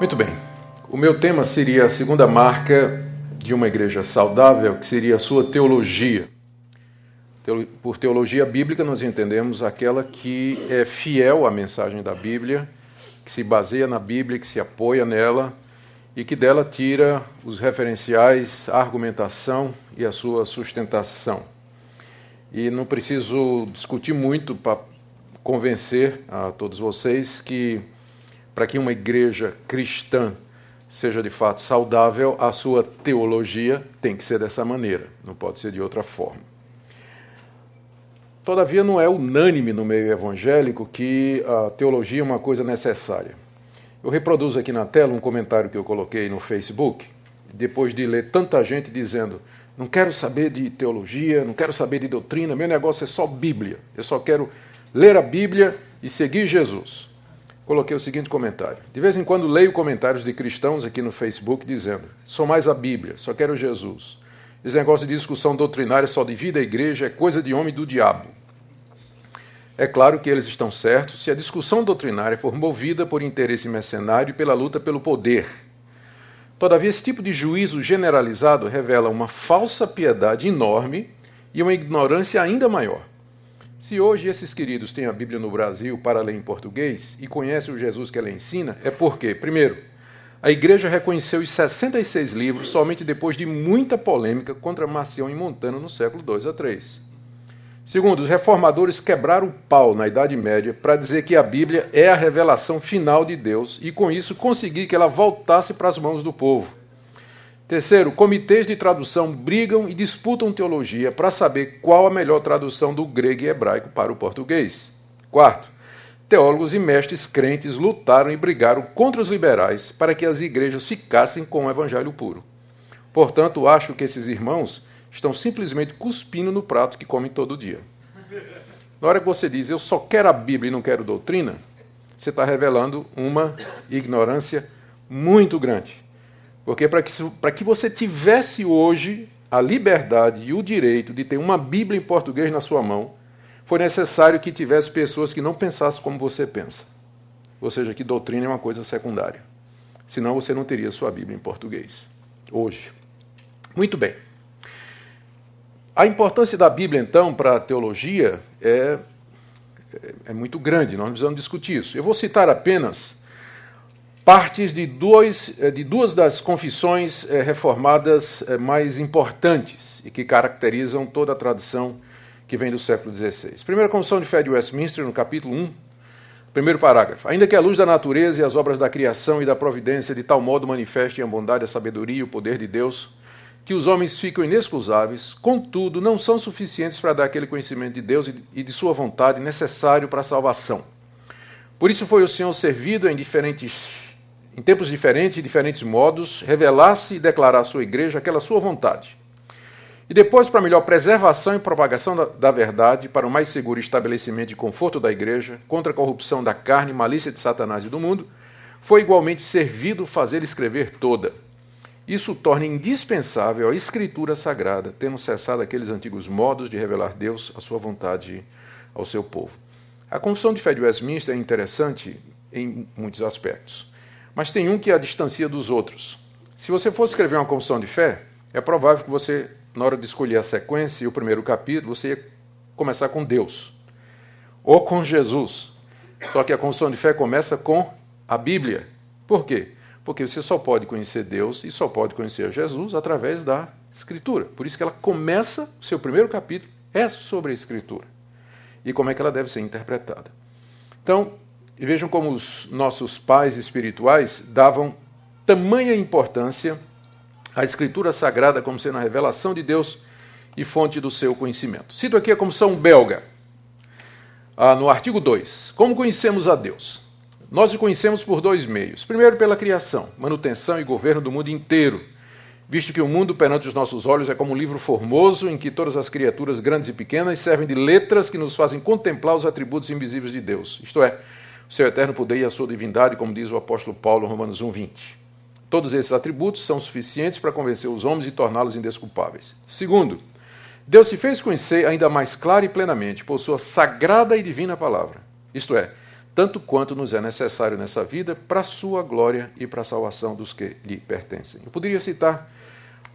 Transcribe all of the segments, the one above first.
Muito bem. O meu tema seria a segunda marca de uma igreja saudável, que seria a sua teologia. Por teologia bíblica, nós entendemos aquela que é fiel à mensagem da Bíblia, que se baseia na Bíblia, que se apoia nela e que dela tira os referenciais, a argumentação e a sua sustentação. E não preciso discutir muito para convencer a todos vocês que para que uma igreja cristã seja de fato saudável, a sua teologia tem que ser dessa maneira, não pode ser de outra forma. Todavia, não é unânime no meio evangélico que a teologia é uma coisa necessária. Eu reproduzo aqui na tela um comentário que eu coloquei no Facebook, depois de ler tanta gente dizendo: não quero saber de teologia, não quero saber de doutrina, meu negócio é só Bíblia, eu só quero ler a Bíblia e seguir Jesus coloquei o seguinte comentário. De vez em quando leio comentários de cristãos aqui no Facebook dizendo: sou mais a Bíblia, só quero Jesus. Esse negócio de discussão doutrinária só divide a igreja é coisa de homem do diabo. É claro que eles estão certos se a discussão doutrinária for movida por interesse mercenário e pela luta pelo poder. Todavia, esse tipo de juízo generalizado revela uma falsa piedade enorme e uma ignorância ainda maior. Se hoje esses queridos têm a Bíblia no Brasil para ler em português e conhecem o Jesus que ela ensina, é porque, primeiro, a igreja reconheceu os 66 livros somente depois de muita polêmica contra Marcião e Montano no século II a III. Segundo, os reformadores quebraram o pau na Idade Média para dizer que a Bíblia é a revelação final de Deus e, com isso, conseguir que ela voltasse para as mãos do povo. Terceiro, comitês de tradução brigam e disputam teologia para saber qual a melhor tradução do grego e hebraico para o português. Quarto, teólogos e mestres crentes lutaram e brigaram contra os liberais para que as igrejas ficassem com o evangelho puro. Portanto, acho que esses irmãos estão simplesmente cuspindo no prato que comem todo dia. Na hora que você diz, eu só quero a Bíblia e não quero doutrina, você está revelando uma ignorância muito grande. Porque para que, que você tivesse hoje a liberdade e o direito de ter uma Bíblia em português na sua mão, foi necessário que tivesse pessoas que não pensassem como você pensa. Ou seja, que doutrina é uma coisa secundária. Senão você não teria sua Bíblia em português. Hoje. Muito bem. A importância da Bíblia, então, para a teologia é, é, é muito grande, nós precisamos discutir isso. Eu vou citar apenas partes de, dois, eh, de duas das confissões eh, reformadas eh, mais importantes e que caracterizam toda a tradição que vem do século XVI. Primeira Confissão de Fé de Westminster, no capítulo 1, primeiro parágrafo. Ainda que a luz da natureza e as obras da criação e da providência de tal modo manifestem a bondade, a sabedoria e o poder de Deus, que os homens ficam inexcusáveis, contudo, não são suficientes para dar aquele conhecimento de Deus e de sua vontade necessário para a salvação. Por isso foi o Senhor servido em diferentes em tempos diferentes e diferentes modos, revelasse e declarar à sua igreja aquela sua vontade. E depois, para melhor preservação e propagação da, da, verdade, para o mais seguro estabelecimento e conforto da igreja, contra a corrupção da carne, malícia de Satanás e do mundo, foi igualmente servido fazer escrever toda. Isso torna indispensável a escritura sagrada, tendo cessado aqueles antigos modos de revelar Deus a sua vontade ao seu povo. A confissão de fé de Westminster é interessante em muitos aspectos mas tem um que a distancia dos outros. Se você fosse escrever uma confissão de fé, é provável que você, na hora de escolher a sequência e o primeiro capítulo, você ia começar com Deus ou com Jesus. Só que a confissão de fé começa com a Bíblia. Por quê? Porque você só pode conhecer Deus e só pode conhecer Jesus através da Escritura. Por isso que ela começa, o seu primeiro capítulo é sobre a Escritura e como é que ela deve ser interpretada. Então, e vejam como os nossos pais espirituais davam tamanha importância à Escritura Sagrada como sendo a revelação de Deus e fonte do seu conhecimento. Cito aqui a Comissão Belga, ah, no artigo 2. Como conhecemos a Deus? Nós o conhecemos por dois meios. Primeiro, pela criação, manutenção e governo do mundo inteiro, visto que o mundo perante os nossos olhos é como um livro formoso em que todas as criaturas grandes e pequenas servem de letras que nos fazem contemplar os atributos invisíveis de Deus, isto é, seu eterno poder e a sua divindade, como diz o apóstolo Paulo Romanos 1:20. Todos esses atributos são suficientes para convencer os homens e torná-los indesculpáveis. Segundo, Deus se fez conhecer ainda mais clara e plenamente por sua sagrada e divina palavra. Isto é, tanto quanto nos é necessário nessa vida para a sua glória e para a salvação dos que lhe pertencem. Eu poderia citar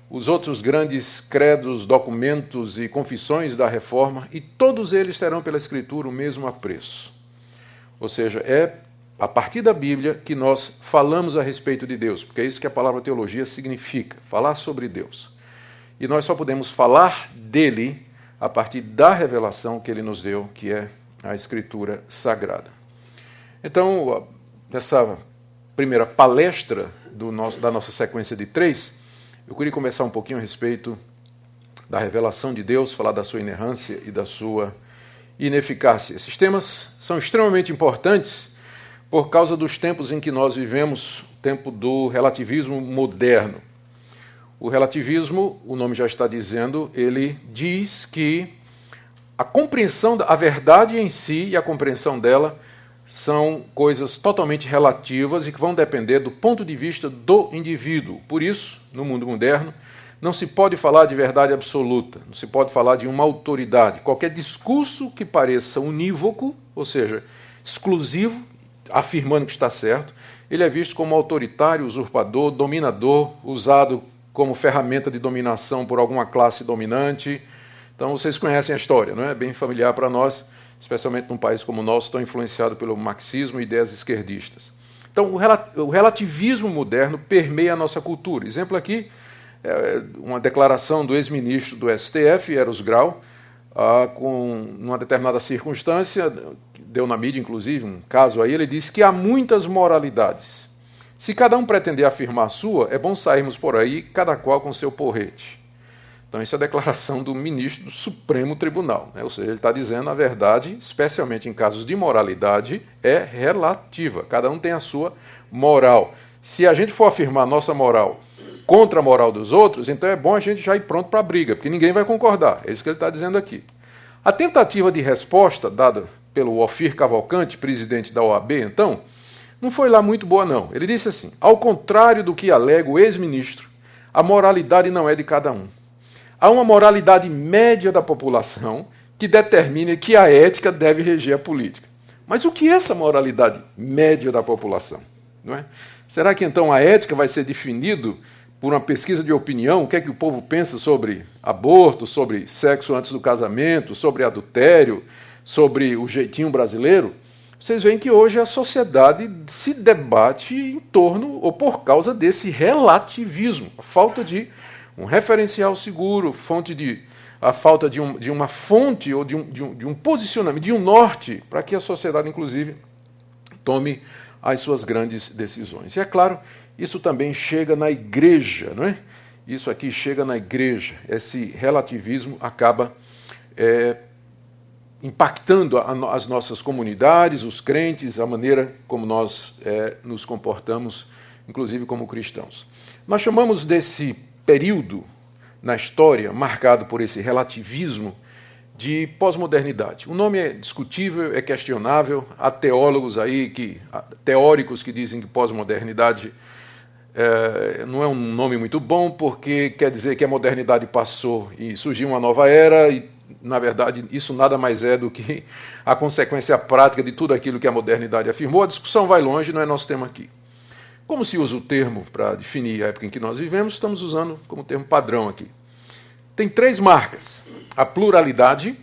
os outros grandes credos, documentos e confissões da reforma, e todos eles terão pela Escritura o mesmo apreço. Ou seja, é a partir da Bíblia que nós falamos a respeito de Deus, porque é isso que a palavra teologia significa, falar sobre Deus. E nós só podemos falar dele a partir da revelação que ele nos deu, que é a Escritura Sagrada. Então, nessa primeira palestra nosso, da nossa sequência de três, eu queria começar um pouquinho a respeito da revelação de Deus, falar da sua inerrância e da sua ineficácia. Esses temas são extremamente importantes por causa dos tempos em que nós vivemos, o tempo do relativismo moderno. O relativismo, o nome já está dizendo, ele diz que a compreensão da verdade em si e a compreensão dela são coisas totalmente relativas e que vão depender do ponto de vista do indivíduo. Por isso, no mundo moderno, não se pode falar de verdade absoluta, não se pode falar de uma autoridade. Qualquer discurso que pareça unívoco, ou seja, exclusivo, afirmando que está certo, ele é visto como autoritário, usurpador, dominador, usado como ferramenta de dominação por alguma classe dominante. Então vocês conhecem a história, não é? Bem familiar para nós, especialmente num país como o nosso, tão influenciado pelo marxismo e ideias esquerdistas. Então o relativismo moderno permeia a nossa cultura. Exemplo aqui, uma declaração do ex-ministro do STF, Eros Grau, ah, com uma determinada circunstância, deu na mídia inclusive um caso aí, ele disse que há muitas moralidades se cada um pretender afirmar a sua, é bom sairmos por aí, cada qual com seu porrete. Então, isso é a declaração do ministro do Supremo Tribunal. Né? Ou seja, ele está dizendo a verdade, especialmente em casos de moralidade, é relativa. Cada um tem a sua moral. Se a gente for afirmar nossa moral contra a moral dos outros, então é bom a gente já ir pronto para a briga, porque ninguém vai concordar. É isso que ele está dizendo aqui. A tentativa de resposta dada pelo Ofir Cavalcante, presidente da OAB, então, não foi lá muito boa, não. Ele disse assim: ao contrário do que alega o ex-ministro, a moralidade não é de cada um. Há uma moralidade média da população que determina que a ética deve reger a política. Mas o que é essa moralidade média da população? Não é? Será que então a ética vai ser definido por uma pesquisa de opinião? O que é que o povo pensa sobre aborto, sobre sexo antes do casamento, sobre adultério, sobre o jeitinho brasileiro? vocês veem que hoje a sociedade se debate em torno ou por causa desse relativismo, a falta de um referencial seguro, fonte de, a falta de, um, de uma fonte ou de um, de, um, de um posicionamento, de um norte, para que a sociedade, inclusive, tome as suas grandes decisões. E é claro, isso também chega na igreja, não é? Isso aqui chega na igreja. Esse relativismo acaba é, impactando a, as nossas comunidades, os crentes, a maneira como nós é, nos comportamos, inclusive como cristãos. Nós chamamos desse período na história marcado por esse relativismo de pós-modernidade. O nome é discutível, é questionável. Há teólogos aí que, teóricos que dizem que pós-modernidade é, não é um nome muito bom porque quer dizer que a modernidade passou e surgiu uma nova era e na verdade, isso nada mais é do que a consequência prática de tudo aquilo que a modernidade afirmou. A discussão vai longe, não é nosso tema aqui. Como se usa o termo para definir a época em que nós vivemos, estamos usando como termo padrão aqui. Tem três marcas: a pluralidade,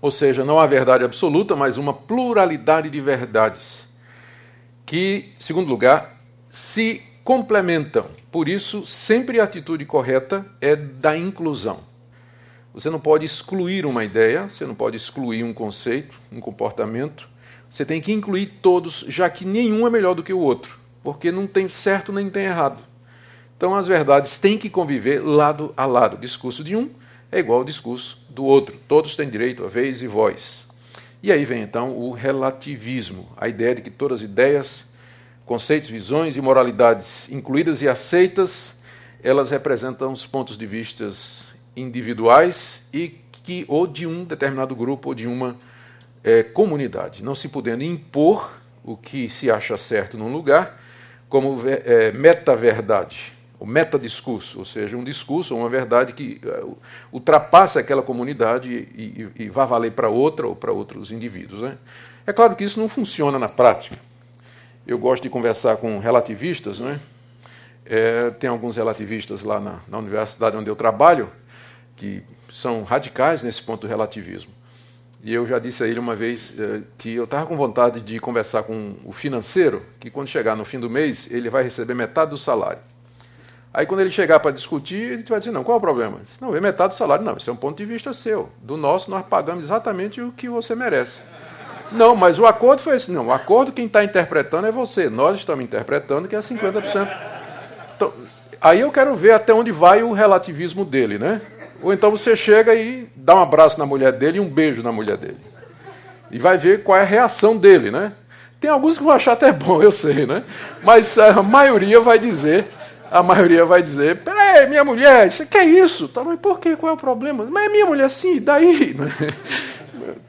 ou seja, não a verdade absoluta, mas uma pluralidade de verdades, que, segundo lugar, se complementam. Por isso, sempre a atitude correta é da inclusão. Você não pode excluir uma ideia, você não pode excluir um conceito, um comportamento. Você tem que incluir todos, já que nenhum é melhor do que o outro, porque não tem certo nem tem errado. Então as verdades têm que conviver lado a lado. O discurso de um é igual ao discurso do outro. Todos têm direito a vez e voz. E aí vem então o relativismo, a ideia de que todas as ideias, conceitos, visões e moralidades incluídas e aceitas, elas representam os pontos de vistas individuais e que ou de um determinado grupo ou de uma é, comunidade, não se podendo impor o que se acha certo num lugar como é, meta-verdade, o meta-discurso, ou seja, um discurso ou uma verdade que é, ultrapassa aquela comunidade e, e, e valer para outra ou para outros indivíduos. Né? É claro que isso não funciona na prática. Eu gosto de conversar com relativistas, é? é tem alguns relativistas lá na, na universidade onde eu trabalho que são radicais nesse ponto do relativismo. E eu já disse a ele uma vez eh, que eu estava com vontade de conversar com o financeiro, que quando chegar no fim do mês, ele vai receber metade do salário. Aí quando ele chegar para discutir, ele vai dizer, não, qual é o problema? Disse, não, é metade do salário. Não, isso é um ponto de vista seu. Do nosso, nós pagamos exatamente o que você merece. Não, mas o acordo foi esse. Não, o acordo quem está interpretando é você. Nós estamos interpretando que é 50%. Então, aí eu quero ver até onde vai o relativismo dele, né? Ou então você chega e dá um abraço na mulher dele e um beijo na mulher dele. E vai ver qual é a reação dele, né? Tem alguns que vão achar até bom, eu sei, né? Mas a maioria vai dizer, a maioria vai dizer, peraí, minha mulher, você quer isso? Tá, mas por quê? Qual é o problema? Mas é minha mulher, sim, daí?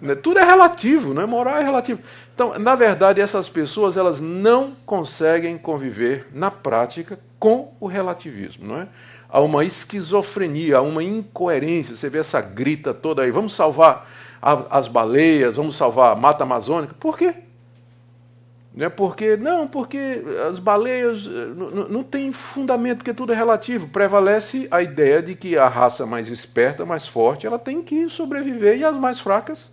Né? Tudo é relativo, né? Moral é relativo. Então, na verdade, essas pessoas elas não conseguem conviver na prática com o relativismo, não é? a uma esquizofrenia, a uma incoerência. Você vê essa grita toda aí. Vamos salvar as baleias, vamos salvar a mata amazônica. Por quê? Não é porque, não, porque as baleias eh, não, não tem fundamento, porque tudo é relativo. Prevalece a ideia de que a raça mais esperta, mais forte, ela tem que sobreviver e as mais fracas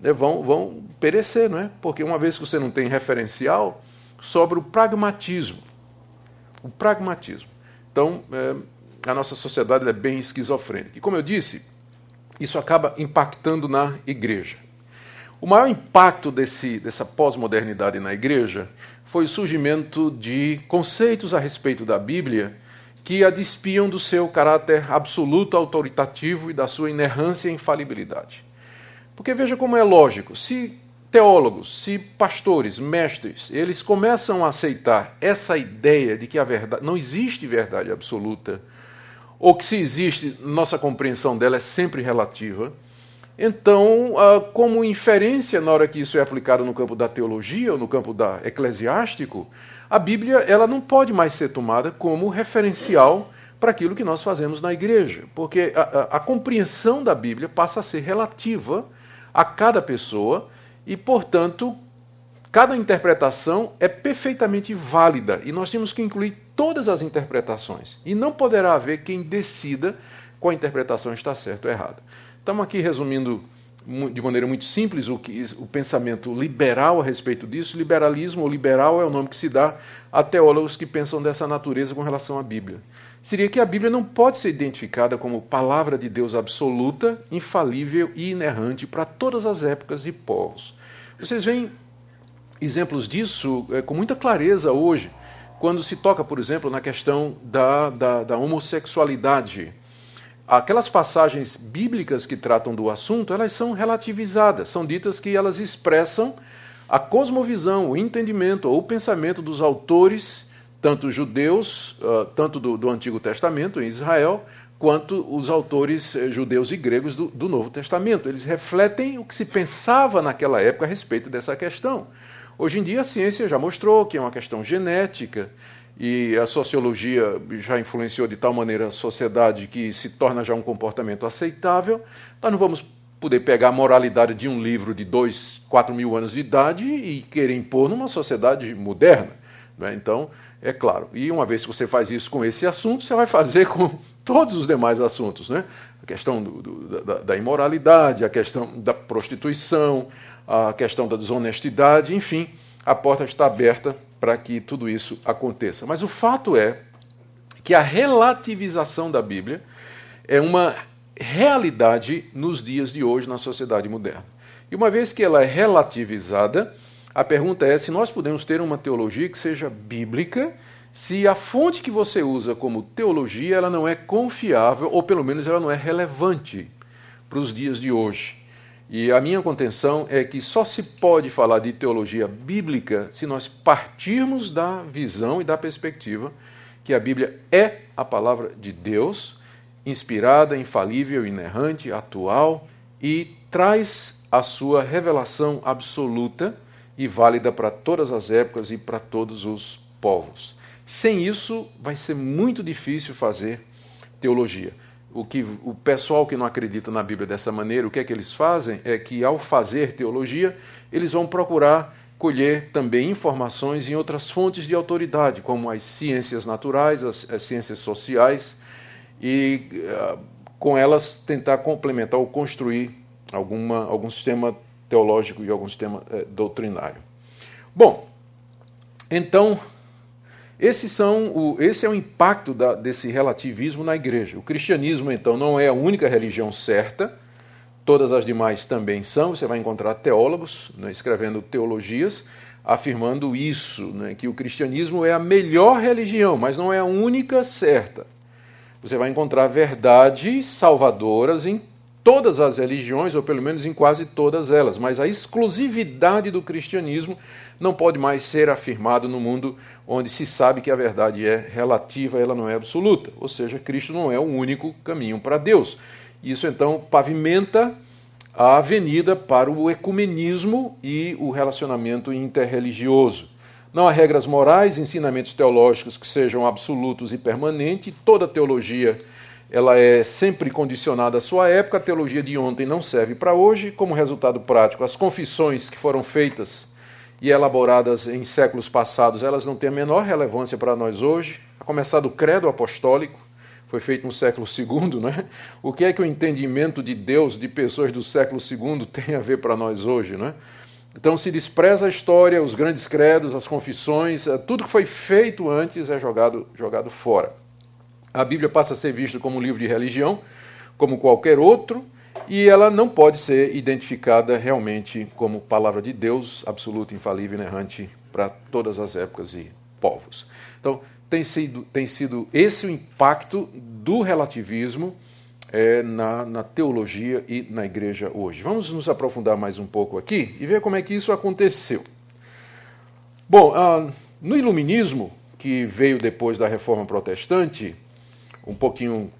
né, vão, vão perecer, não é? Porque uma vez que você não tem referencial, sobra o pragmatismo. O pragmatismo. Então, é, a nossa sociedade é bem esquizofrênica. E como eu disse, isso acaba impactando na igreja. O maior impacto desse, dessa pós-modernidade na igreja foi o surgimento de conceitos a respeito da Bíblia que a despiam do seu caráter absoluto autoritativo e da sua inerrância e infalibilidade. Porque veja como é lógico, se teólogos, se pastores, mestres, eles começam a aceitar essa ideia de que a verdade não existe verdade absoluta, ou que se existe, nossa compreensão dela é sempre relativa. Então, ah, como inferência na hora que isso é aplicado no campo da teologia ou no campo da eclesiástico, a Bíblia ela não pode mais ser tomada como referencial para aquilo que nós fazemos na igreja, porque a, a, a compreensão da Bíblia passa a ser relativa a cada pessoa e, portanto, cada interpretação é perfeitamente válida e nós temos que incluir todas as interpretações. E não poderá haver quem decida qual interpretação está certa ou errada. Estamos aqui resumindo de maneira muito simples o, que, o pensamento liberal a respeito disso. Liberalismo ou liberal é o nome que se dá a teólogos que pensam dessa natureza com relação à Bíblia. Seria que a Bíblia não pode ser identificada como palavra de Deus absoluta, infalível e inerrante para todas as épocas e povos. Vocês veem exemplos disso é, com muita clareza hoje, quando se toca, por exemplo, na questão da, da, da homossexualidade aquelas passagens bíblicas que tratam do assunto, elas são relativizadas, são ditas que elas expressam a cosmovisão, o entendimento ou o pensamento dos autores, tanto judeus, uh, tanto do, do, Antigo Testamento em Israel, quanto os autores eh, judeus e gregos do, do Novo Testamento. Eles refletem o que se pensava naquela época a respeito dessa questão. Hoje em dia a ciência já mostrou que é uma questão genética, e a sociologia já influenciou de tal maneira a sociedade que se torna já um comportamento aceitável, nós não vamos poder pegar a moralidade de um livro de dois, quatro mil anos de idade e querer impor numa sociedade moderna. Né? Então, é claro. E uma vez que você faz isso com esse assunto, você vai fazer com todos os demais assuntos. Né? A questão do, do, da, da imoralidade, a questão da prostituição, a questão da desonestidade, enfim, a porta está aberta para que tudo isso aconteça. Mas o fato é que a relativização da Bíblia é uma realidade nos dias de hoje na sociedade moderna. E uma vez que ela é relativizada, a pergunta é se nós podemos ter uma teologia que seja bíblica, se a fonte que você usa como teologia ela não é confiável ou pelo menos ela não é relevante para os dias de hoje. E a minha contenção é que só se pode falar de teologia bíblica se nós partirmos da visão e da perspectiva que a Bíblia é a palavra de Deus, inspirada, infalível, inerrante, atual e traz a sua revelação absoluta e válida para todas as épocas e para todos os povos. Sem isso, vai ser muito difícil fazer teologia. O que o pessoal que não acredita na Bíblia dessa maneira, o que é que eles fazem? É que ao fazer teologia, eles vão procurar colher também informações em outras fontes de autoridade, como as ciências naturais, as, as ciências sociais, e uh, com elas tentar complementar ou construir alguma, algum sistema teológico e algum sistema uh, doutrinário. Bom, então, esses são o, esse é o impacto da, desse relativismo na igreja. O cristianismo, então, não é a única religião certa, Todas as demais também são. Você vai encontrar teólogos né, escrevendo teologias afirmando isso, né, que o cristianismo é a melhor religião, mas não é a única certa. Você vai encontrar verdades salvadoras em todas as religiões, ou pelo menos em quase todas elas, mas a exclusividade do cristianismo não pode mais ser afirmado no mundo onde se sabe que a verdade é relativa, ela não é absoluta. Ou seja, Cristo não é o único caminho para Deus. Isso então pavimenta a avenida para o ecumenismo e o relacionamento interreligioso. Não há regras morais, ensinamentos teológicos que sejam absolutos e permanentes. Toda teologia ela é sempre condicionada à sua época. A teologia de ontem não serve para hoje. Como resultado prático, as confissões que foram feitas e elaboradas em séculos passados, elas não têm a menor relevância para nós hoje. A começar do credo apostólico, foi feito no século II, né? O que é que o entendimento de Deus de pessoas do século II tem a ver para nós hoje, né? Então se despreza a história, os grandes credos, as confissões, eh, tudo que foi feito antes é jogado, jogado fora. A Bíblia passa a ser vista como um livro de religião, como qualquer outro, e ela não pode ser identificada realmente como palavra de Deus, absoluta, infalível, inerrante para todas as épocas e povos. Então, tem sido, tem sido esse o impacto do relativismo é, na, na teologia e na igreja hoje. Vamos nos aprofundar mais um pouco aqui e ver como é que isso aconteceu. Bom, ah, no iluminismo, que veio depois da reforma protestante, um pouquinho,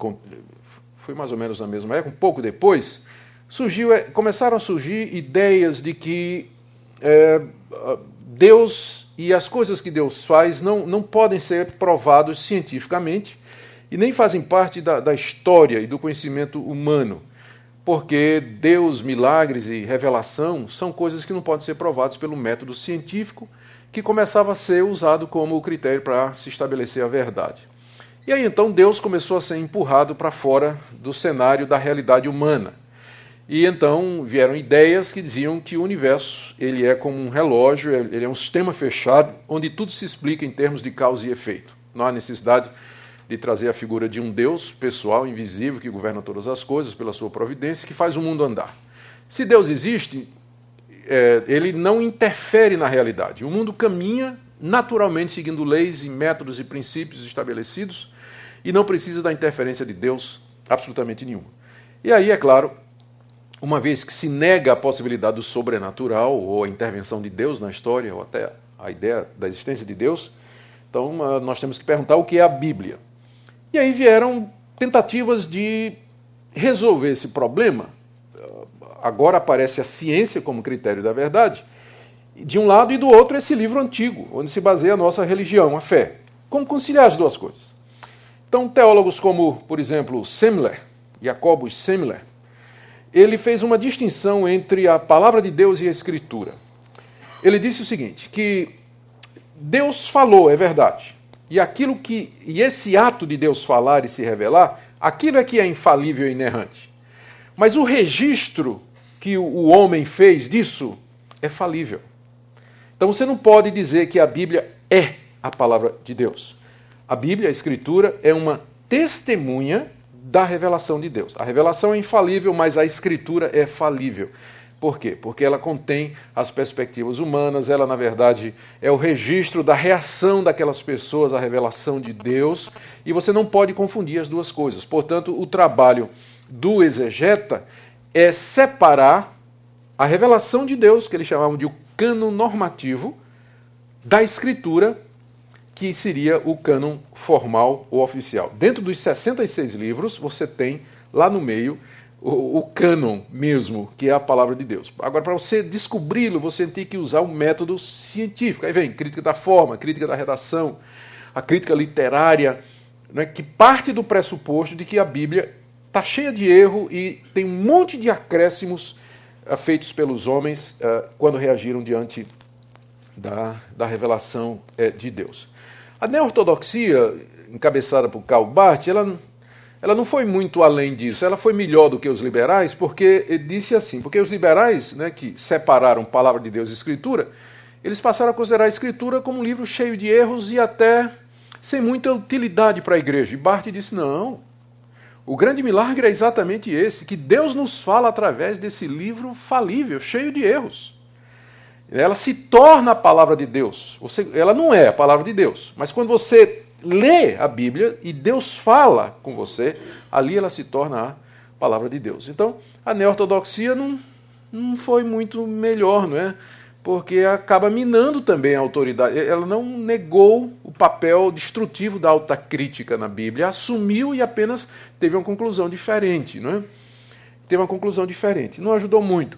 foi mais ou menos na mesma época, um pouco depois, surgiu, é, começaram a surgir ideias de que é, Deus e as coisas que Deus faz não, não podem ser provados cientificamente e nem fazem parte da, da história e do conhecimento humano, porque Deus, milagres e revelação são coisas que não podem ser provadas pelo método científico, que começava a ser usado como critério para se estabelecer a verdade. E aí então Deus começou a ser empurrado para fora do cenário da realidade humana. E então vieram ideias que diziam que o universo ele é como um relógio, ele é um sistema fechado, onde tudo se explica em termos de causa e efeito. Não há necessidade de trazer a figura de um Deus pessoal, invisível, que governa todas as coisas pela sua providência, que faz o mundo andar. Se Deus existe, é, ele não interfere na realidade. O mundo caminha naturalmente seguindo leis e métodos e princípios estabelecidos e não precisa da interferência de Deus absolutamente nenhuma. E aí, é claro, uma vez que se nega a possibilidade do sobrenatural ou a intervenção de Deus na história, ou até a ideia da existência de Deus, então nós temos que perguntar o que é a Bíblia. E aí vieram tentativas de resolver esse problema. Agora aparece a ciência como critério da verdade, de um lado e do outro esse livro antigo, onde se baseia a nossa religião, a fé. Como conciliar as duas coisas? Então, teólogos como, por exemplo, Semler, Jacobus Semler, ele fez uma distinção entre a palavra de Deus e a Escritura. Ele disse o seguinte: que Deus falou, é verdade. E aquilo que e esse ato de Deus falar e se revelar, aquilo é que é infalível e inerrante. Mas o registro que o homem fez disso é falível. Então você não pode dizer que a Bíblia é a palavra de Deus. A Bíblia, a Escritura, é uma testemunha da revelação de Deus. A revelação é infalível, mas a escritura é falível. Por quê? Porque ela contém as perspectivas humanas, ela, na verdade, é o registro da reação daquelas pessoas à revelação de Deus, e você não pode confundir as duas coisas. Portanto, o trabalho do exegeta é separar a revelação de Deus, que eles chamavam de o cano normativo, da escritura que seria o cânon formal ou oficial. Dentro dos 66 livros, você tem lá no meio o, o cânon mesmo, que é a palavra de Deus. Agora, para você descobri-lo, você tem que usar um método científico. Aí vem crítica da forma, crítica da redação, a crítica literária, né, que parte do pressuposto de que a Bíblia está cheia de erro e tem um monte de acréscimos uh, feitos pelos homens uh, quando reagiram diante da, da revelação uh, de Deus. A neortodoxia, encabeçada por Karl Barth, ela, ela não foi muito além disso, ela foi melhor do que os liberais, porque disse assim, porque os liberais, né, que separaram palavra de Deus e escritura, eles passaram a considerar a escritura como um livro cheio de erros e até sem muita utilidade para a igreja. E Barth disse: não, o grande milagre é exatamente esse, que Deus nos fala através desse livro falível, cheio de erros. Ela se torna a palavra de Deus. Você, ela não é a palavra de Deus, mas quando você lê a Bíblia e Deus fala com você, ali ela se torna a palavra de Deus. Então, a neortodoxia não, não foi muito melhor, não é? porque acaba minando também a autoridade. Ela não negou o papel destrutivo da alta crítica na Bíblia, assumiu e apenas teve uma conclusão diferente. Não é? Teve uma conclusão diferente. Não ajudou muito.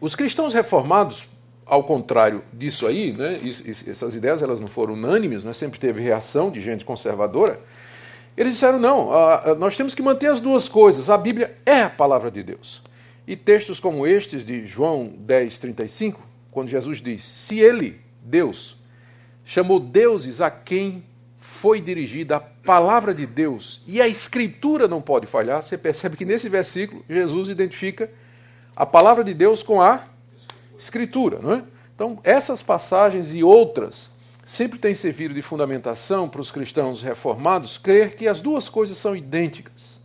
Os cristãos reformados, ao contrário disso aí, né, essas ideias elas não foram unânimes, né, sempre teve reação de gente conservadora. Eles disseram: não, nós temos que manter as duas coisas. A Bíblia é a palavra de Deus. E textos como estes de João 10, 35 quando Jesus diz: Se ele, Deus, chamou deuses a quem foi dirigida a palavra de Deus e a escritura não pode falhar, você percebe que nesse versículo Jesus identifica a palavra de Deus com a escritura, não é? Então, essas passagens e outras sempre têm servido de fundamentação para os cristãos reformados crer que as duas coisas são idênticas.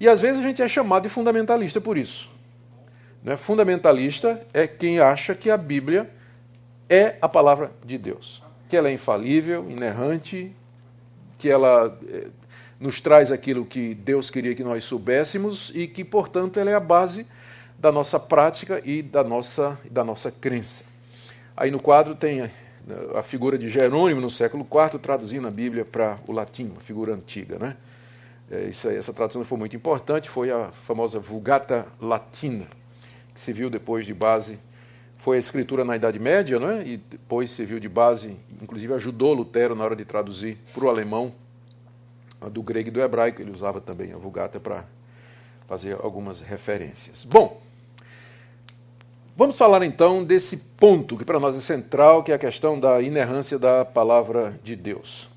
E às vezes a gente é chamado de fundamentalista por isso. Né? Fundamentalista é quem acha que a Bíblia é a palavra de Deus, que ela é infalível, inerrante, que ela é, nos traz aquilo que Deus queria que nós soubéssemos e que, portanto, ela é a base da nossa prática e da nossa, da nossa crença. Aí no quadro tem a figura de Jerônimo no século IV, traduzindo a Bíblia para o latim, uma figura antiga. Né? É, essa tradução foi muito importante, foi a famosa Vulgata Latina que se viu depois de base foi a escritura na Idade Média, não é? e depois serviu de base, inclusive ajudou Lutero na hora de traduzir para o alemão, do grego e do hebraico, ele usava também a Vulgata para fazer algumas referências. Bom, vamos falar então desse ponto que para nós é central, que é a questão da inerrância da palavra de Deus.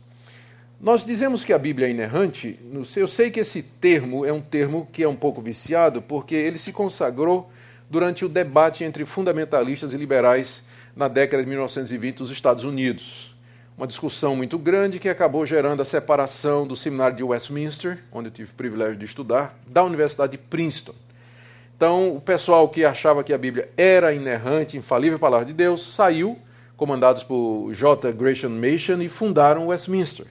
Nós dizemos que a Bíblia é inerrante, eu sei que esse termo é um termo que é um pouco viciado, porque ele se consagrou durante o debate entre fundamentalistas e liberais na década de 1920 nos Estados Unidos. Uma discussão muito grande que acabou gerando a separação do seminário de Westminster, onde eu tive o privilégio de estudar, da Universidade de Princeton. Então, o pessoal que achava que a Bíblia era inerrante, infalível palavra de Deus, saiu, comandados por J. Gresham Machen, e fundaram Westminster.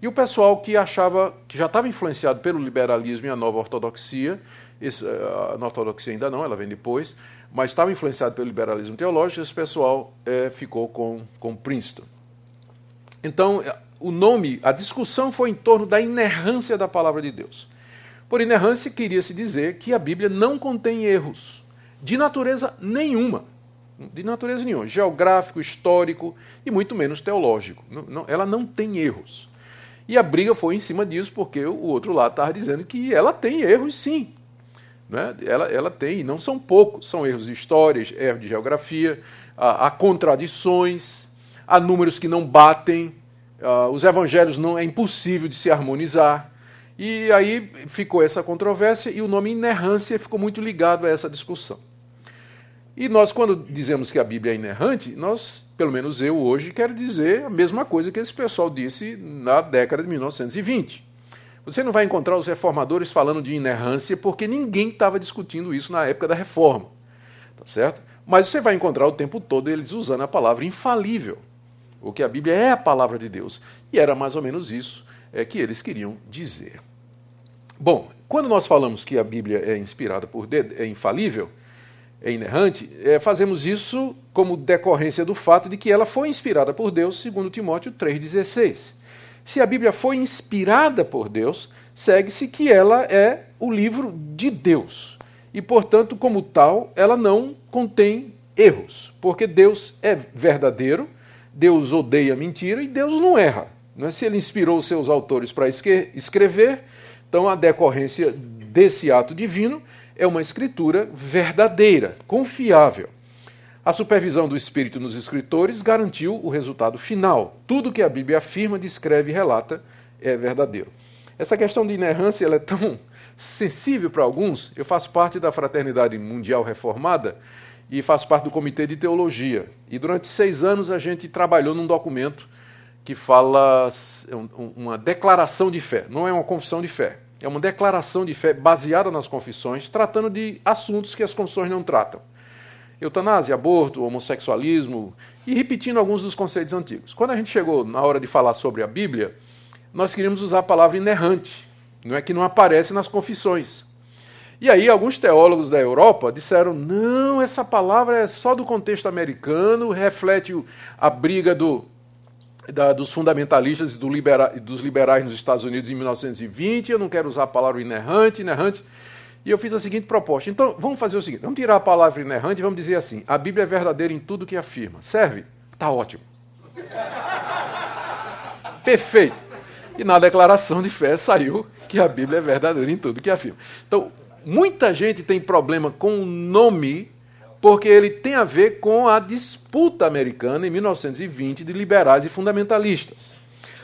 E o pessoal que achava que já estava influenciado pelo liberalismo e a nova ortodoxia, esse, a ortodoxia ainda não, ela vem depois, mas estava influenciado pelo liberalismo teológico, esse pessoal é, ficou com, com Princeton. Então, o nome, a discussão foi em torno da inerrância da palavra de Deus. Por inerrância, queria-se dizer que a Bíblia não contém erros, de natureza nenhuma. De natureza nenhuma, geográfico, histórico e muito menos teológico. Ela não tem erros. E a briga foi em cima disso, porque o outro lado estava dizendo que ela tem erros sim. Né? Ela, ela tem, e não são poucos, são erros de histórias, erros de geografia, há, há contradições, há números que não batem, uh, os evangelhos não é impossível de se harmonizar. E aí ficou essa controvérsia e o nome inerrância ficou muito ligado a essa discussão. E nós, quando dizemos que a Bíblia é inerrante, nós, pelo menos eu hoje, quero dizer a mesma coisa que esse pessoal disse na década de 1920. Você não vai encontrar os reformadores falando de inerrância, porque ninguém estava discutindo isso na época da reforma. Tá certo? Mas você vai encontrar o tempo todo eles usando a palavra infalível, o que a Bíblia é a palavra de Deus. E era mais ou menos isso é, que eles queriam dizer. Bom, quando nós falamos que a Bíblia é inspirada por Deus, é infalível, é inerrante, é, fazemos isso como decorrência do fato de que ela foi inspirada por Deus, segundo Timóteo 3,16. Se a Bíblia foi inspirada por Deus, segue-se que ela é o livro de Deus. E, portanto, como tal, ela não contém erros, porque Deus é verdadeiro, Deus odeia mentira e Deus não erra. Não é? Se ele inspirou os seus autores para escrever, Então, a decorrência desse ato divino é uma escritura verdadeira, confiável. A supervisão do Espírito nos escritores garantiu o resultado final. Tudo que a Bíblia afirma, descreve e relata é verdadeiro. Essa questão de inerrância é tão sensível para alguns. Eu faço parte da Fraternidade Mundial Reformada e faço parte do Comitê de Teologia. E durante seis anos a gente trabalhou num documento que fala uma declaração de fé. Não é uma confissão de fé. É uma declaração de fé baseada nas confissões, tratando de assuntos que as confissões não tratam eutanásia, aborto, homossexualismo e repetindo alguns dos conceitos antigos. Quando a gente chegou na hora de falar sobre a Bíblia, nós queríamos usar a palavra inerrante, não é que não aparece nas confissões. E aí alguns teólogos da Europa disseram: não, essa palavra é só do contexto americano, reflete a briga do, da, dos fundamentalistas e do libera, dos liberais nos Estados Unidos em 1920. Eu não quero usar a palavra inerrante, inerrante. E eu fiz a seguinte proposta. Então, vamos fazer o seguinte: vamos tirar a palavra inerrante e vamos dizer assim: a Bíblia é verdadeira em tudo que afirma. Serve? Está ótimo. Perfeito. E na declaração de fé saiu que a Bíblia é verdadeira em tudo que afirma. Então, muita gente tem problema com o nome porque ele tem a ver com a disputa americana em 1920 de liberais e fundamentalistas.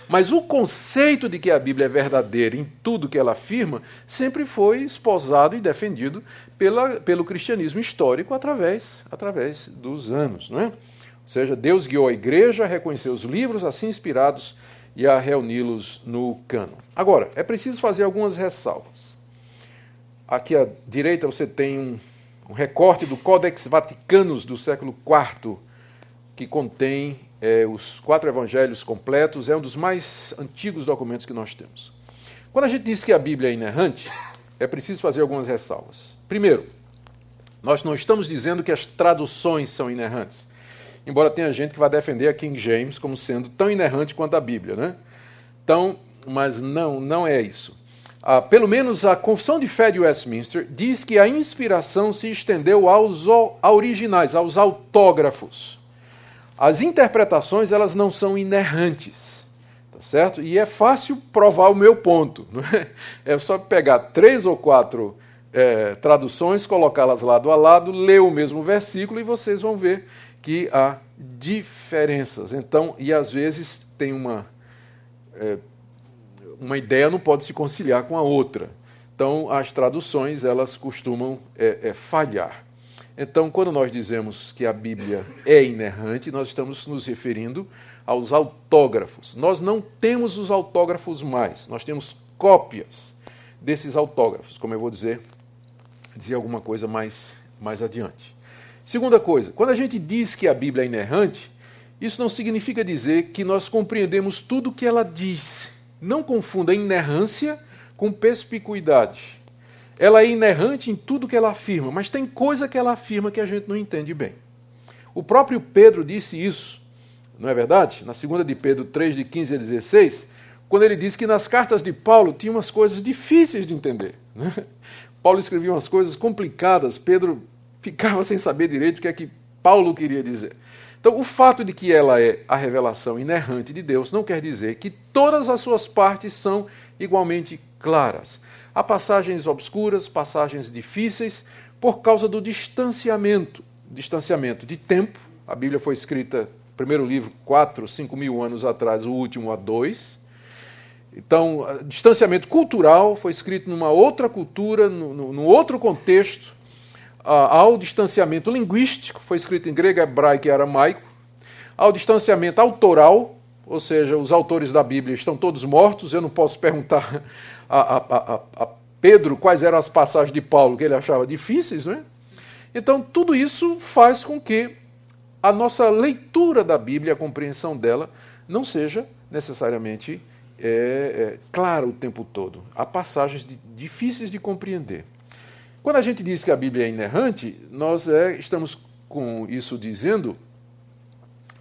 Mas o conceito de que a Bíblia é verdadeira em tudo que ela afirma sempre foi esposado e defendido pela, pelo cristianismo histórico através, através dos anos. Não é? Ou seja, Deus guiou a igreja a reconhecer os livros assim inspirados e a reuni-los no cano. Agora, é preciso fazer algumas ressalvas. Aqui à direita você tem um, um recorte do Codex Vaticanus do século IV, que contém é, os quatro evangelhos completos, é um dos mais antigos documentos que nós temos. Quando a gente diz que a Bíblia é inerrante, é preciso fazer algumas ressalvas. Primeiro, nós não estamos dizendo que as traduções são inerrantes, embora tenha gente que vai defender a King James como sendo tão inerrante quanto a Bíblia, né? Então, mas não, não é isso. Ah, pelo menos a Confissão de Fé de Westminster diz que a inspiração se estendeu aos originais, aos autógrafos. As interpretações elas não são inerrantes, tá certo? E é fácil provar o meu ponto. Não é? é só pegar três ou quatro é, traduções, colocá-las lado a lado, ler o mesmo versículo e vocês vão ver que há diferenças. Então, e às vezes tem uma é, uma ideia não pode se conciliar com a outra. Então, as traduções elas costumam é, é falhar. Então, quando nós dizemos que a Bíblia é inerrante, nós estamos nos referindo aos autógrafos. Nós não temos os autógrafos mais, nós temos cópias desses autógrafos, como eu vou dizer, dizer alguma coisa mais, mais adiante. Segunda coisa, quando a gente diz que a Bíblia é inerrante, isso não significa dizer que nós compreendemos tudo o que ela diz. Não confunda inerrância com perspicuidade. Ela é inerrante em tudo que ela afirma, mas tem coisa que ela afirma que a gente não entende bem. O próprio Pedro disse isso, não é verdade? Na segunda de Pedro 3, de 15 a 16, quando ele disse que nas cartas de Paulo tinha umas coisas difíceis de entender. Né? Paulo escrevia umas coisas complicadas, Pedro ficava sem saber direito o que é que Paulo queria dizer. Então, o fato de que ela é a revelação inerrante de Deus não quer dizer que todas as suas partes são igualmente claras. Há passagens obscuras, passagens difíceis, por causa do distanciamento distanciamento de tempo. A Bíblia foi escrita, primeiro livro, 4, 5 mil anos atrás, o último há dois. Então, distanciamento cultural foi escrito numa outra cultura, num outro contexto. Ao distanciamento linguístico, foi escrito em grego, hebraico e aramaico. Ao distanciamento autoral, ou seja, os autores da Bíblia estão todos mortos, eu não posso perguntar a, a, a, a Pedro quais eram as passagens de Paulo que ele achava difíceis, não é? Então, tudo isso faz com que a nossa leitura da Bíblia, a compreensão dela, não seja necessariamente é, é, clara o tempo todo. Há passagens de, difíceis de compreender. Quando a gente diz que a Bíblia é inerrante, nós é, estamos com isso dizendo,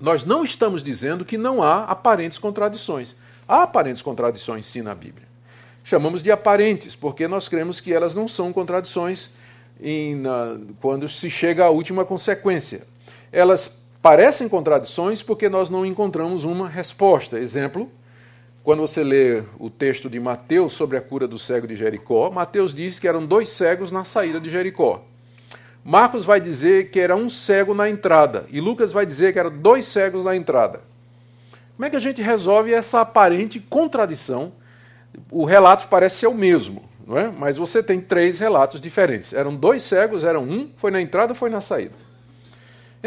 nós não estamos dizendo que não há aparentes contradições. Há aparentes contradições sim na Bíblia chamamos de aparentes, porque nós cremos que elas não são contradições em, na, quando se chega à última consequência. Elas parecem contradições porque nós não encontramos uma resposta. Exemplo, quando você lê o texto de Mateus sobre a cura do cego de Jericó, Mateus diz que eram dois cegos na saída de Jericó. Marcos vai dizer que era um cego na entrada, e Lucas vai dizer que eram dois cegos na entrada. Como é que a gente resolve essa aparente contradição? O relato parece ser o mesmo, não é? mas você tem três relatos diferentes. Eram dois cegos, eram um, foi na entrada foi na saída.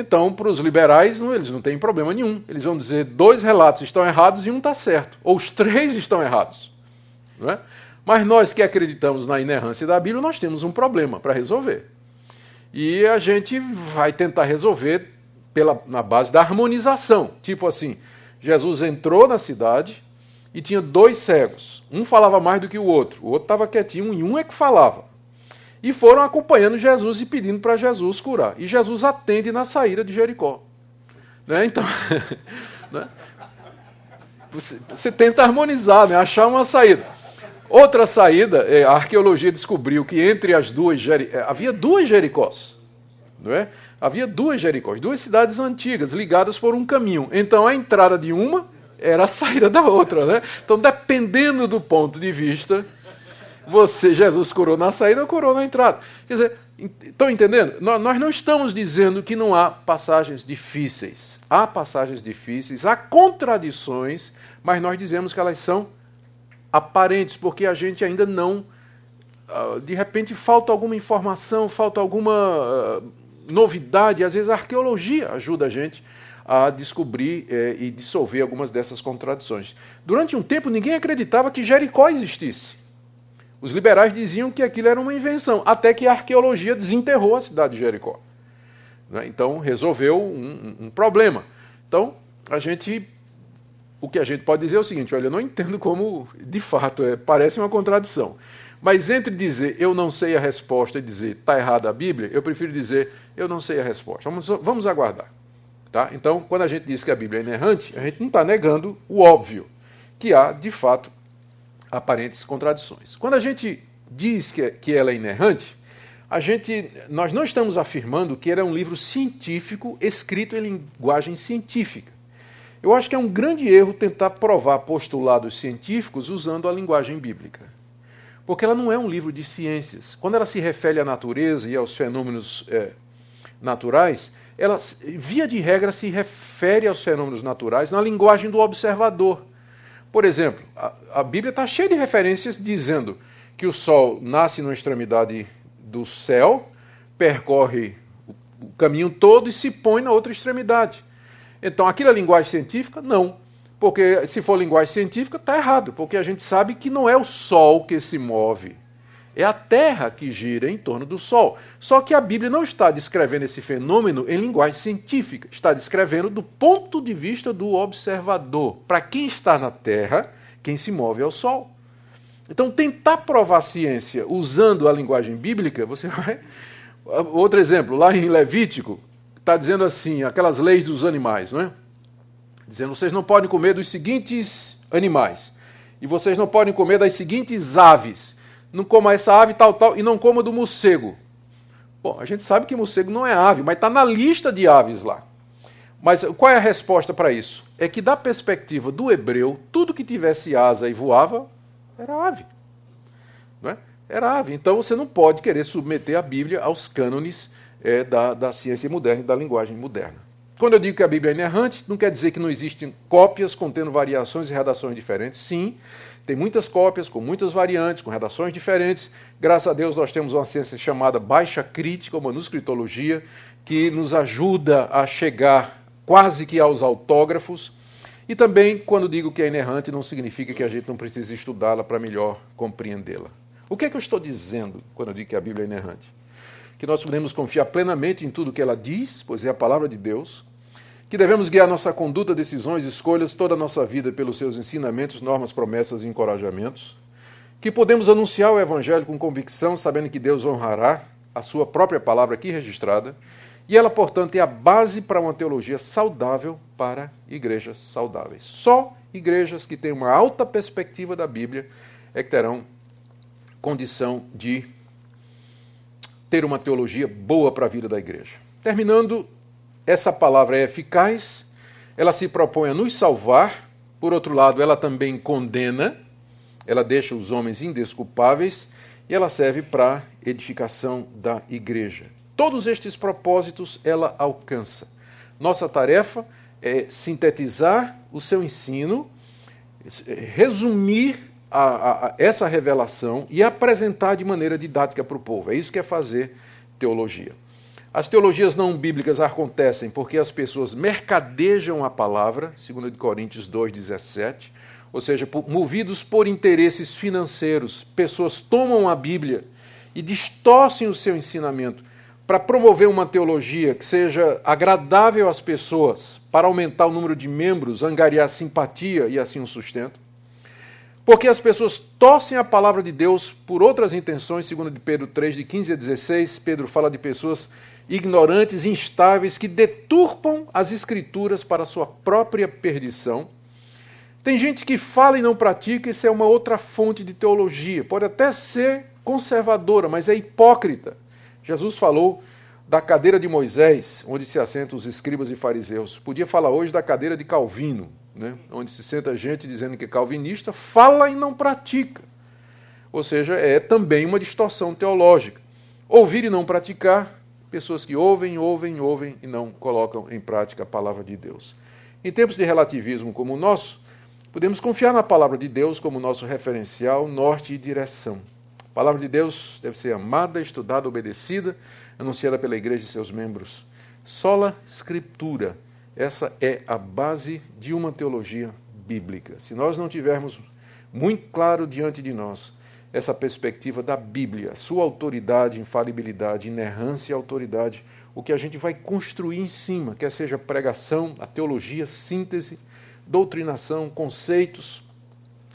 Então, para os liberais, não, eles não têm problema nenhum. Eles vão dizer dois relatos estão errados e um está certo. Ou os três estão errados. Não é? Mas nós que acreditamos na inerrância da Bíblia, nós temos um problema para resolver. E a gente vai tentar resolver pela, na base da harmonização. Tipo assim, Jesus entrou na cidade e tinha dois cegos. Um falava mais do que o outro, o outro estava quietinho e um é que falava. E foram acompanhando Jesus e pedindo para Jesus curar. E Jesus atende na saída de Jericó. Né? Então, né? Você, você, tenta harmonizar, né? achar uma saída. Outra saída, é, a arqueologia descobriu que entre as duas é, havia duas Jericós. Não é? Havia duas Jericós, duas cidades antigas ligadas por um caminho. Então a entrada de uma era a saída da outra. Né? Então, dependendo do ponto de vista, você, Jesus curou na saída ou curou na entrada. Quer dizer, estão entendendo? Nós não estamos dizendo que não há passagens difíceis. Há passagens difíceis, há contradições, mas nós dizemos que elas são aparentes, porque a gente ainda não. Ah, de repente falta alguma informação, falta alguma ah, novidade, às vezes a arqueologia ajuda a gente a descobrir eh, e dissolver algumas dessas contradições. Durante um tempo, ninguém acreditava que Jericó existisse. Os liberais diziam que aquilo era uma invenção, até que a arqueologia desenterrou a cidade de Jericó. Né? Então, resolveu um, um problema. Então, a gente o que a gente pode dizer é o seguinte: olha, eu não entendo como, de fato, é, parece uma contradição. Mas entre dizer eu não sei a resposta e dizer está errada a Bíblia, eu prefiro dizer eu não sei a resposta. Vamos, vamos aguardar. Tá? Então, quando a gente diz que a Bíblia é inerrante, a gente não está negando o óbvio, que há, de fato, aparentes contradições. Quando a gente diz que, que ela é inerrante, a gente, nós não estamos afirmando que ela é um livro científico escrito em linguagem científica. Eu acho que é um grande erro tentar provar postulados científicos usando a linguagem bíblica. Porque ela não é um livro de ciências. Quando ela se refere à natureza e aos fenômenos é, naturais, ela, via de regra, se refere aos fenômenos naturais na linguagem do observador. Por exemplo, a, a Bíblia está cheia de referências dizendo que o Sol nasce na extremidade do céu, percorre o caminho todo e se põe na outra extremidade. Então, aquilo é linguagem científica? Não. Porque se for linguagem científica, está errado, porque a gente sabe que não é o Sol que se move, é a Terra que gira em torno do Sol. Só que a Bíblia não está descrevendo esse fenômeno em linguagem científica, está descrevendo do ponto de vista do observador. Para quem está na Terra, quem se move é o Sol. Então, tentar provar a ciência usando a linguagem bíblica, você vai. Outro exemplo, lá em Levítico, está dizendo assim, aquelas leis dos animais, não é? Dizendo, vocês não podem comer dos seguintes animais. E vocês não podem comer das seguintes aves não coma essa ave tal, tal, e não coma do morcego. Bom, a gente sabe que morcego não é ave, mas está na lista de aves lá. Mas qual é a resposta para isso? É que, da perspectiva do hebreu, tudo que tivesse asa e voava era ave. Não é? Era ave. Então você não pode querer submeter a Bíblia aos cânones é, da, da ciência moderna e da linguagem moderna. Quando eu digo que a Bíblia é inerrante, não quer dizer que não existem cópias contendo variações e redações diferentes. Sim, tem muitas cópias, com muitas variantes, com redações diferentes. Graças a Deus nós temos uma ciência chamada baixa crítica, ou manuscritologia, que nos ajuda a chegar quase que aos autógrafos. E também, quando digo que é inerrante, não significa que a gente não precisa estudá-la para melhor compreendê-la. O que é que eu estou dizendo quando eu digo que a Bíblia é inerrante? Que nós podemos confiar plenamente em tudo que ela diz, pois é a palavra de Deus, que devemos guiar nossa conduta, decisões, escolhas, toda a nossa vida pelos seus ensinamentos, normas, promessas e encorajamentos, que podemos anunciar o Evangelho com convicção, sabendo que Deus honrará a sua própria palavra aqui registrada, e ela, portanto, é a base para uma teologia saudável para igrejas saudáveis. Só igrejas que têm uma alta perspectiva da Bíblia é que terão condição de ter uma teologia boa para a vida da igreja. Terminando essa palavra é eficaz, ela se propõe a nos salvar Por outro lado, ela também condena, ela deixa os homens indesculpáveis e ela serve para edificação da igreja. Todos estes propósitos ela alcança. Nossa tarefa é sintetizar o seu ensino, resumir a, a, a essa revelação e apresentar de maneira didática para o povo. É isso que é fazer teologia. As teologias não bíblicas acontecem porque as pessoas mercadejam a palavra, segundo Coríntios 2:17, ou seja, movidos por interesses financeiros, pessoas tomam a Bíblia e distorcem o seu ensinamento para promover uma teologia que seja agradável às pessoas, para aumentar o número de membros, angariar simpatia e assim o sustento. Porque as pessoas torcem a palavra de Deus por outras intenções, segundo de Pedro 3, de 15 a 16, Pedro fala de pessoas ignorantes, instáveis, que deturpam as escrituras para a sua própria perdição. Tem gente que fala e não pratica, isso é uma outra fonte de teologia. Pode até ser conservadora, mas é hipócrita. Jesus falou da cadeira de Moisés, onde se assentam os escribas e fariseus. Podia falar hoje da cadeira de Calvino, né? onde se senta gente dizendo que é calvinista, fala e não pratica. Ou seja, é também uma distorção teológica. Ouvir e não praticar pessoas que ouvem, ouvem, ouvem e não colocam em prática a palavra de Deus. Em tempos de relativismo como o nosso, podemos confiar na palavra de Deus como nosso referencial, norte e direção. A palavra de Deus deve ser amada, estudada, obedecida, anunciada pela igreja e seus membros. Sola Escritura. Essa é a base de uma teologia bíblica. Se nós não tivermos muito claro diante de nós essa perspectiva da Bíblia, sua autoridade, infalibilidade, inerrância e autoridade, o que a gente vai construir em cima, quer seja pregação, a teologia, síntese, doutrinação, conceitos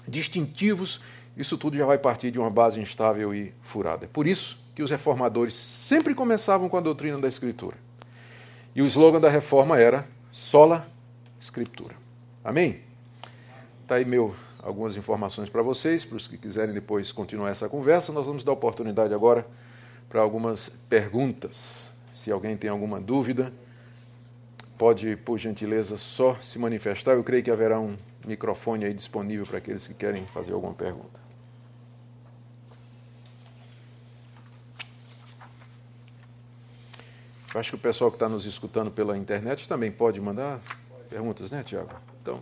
distintivos, isso tudo já vai partir de uma base instável e furada. É por isso que os reformadores sempre começavam com a doutrina da Escritura. E o slogan da reforma era sola Escritura. Amém? Está aí meu algumas informações para vocês, para os que quiserem depois continuar essa conversa. Nós vamos dar oportunidade agora para algumas perguntas. Se alguém tem alguma dúvida, pode, por gentileza, só se manifestar. Eu creio que haverá um microfone aí disponível para aqueles que querem fazer alguma pergunta. Eu acho que o pessoal que está nos escutando pela internet também pode mandar perguntas, né, Tiago? Então,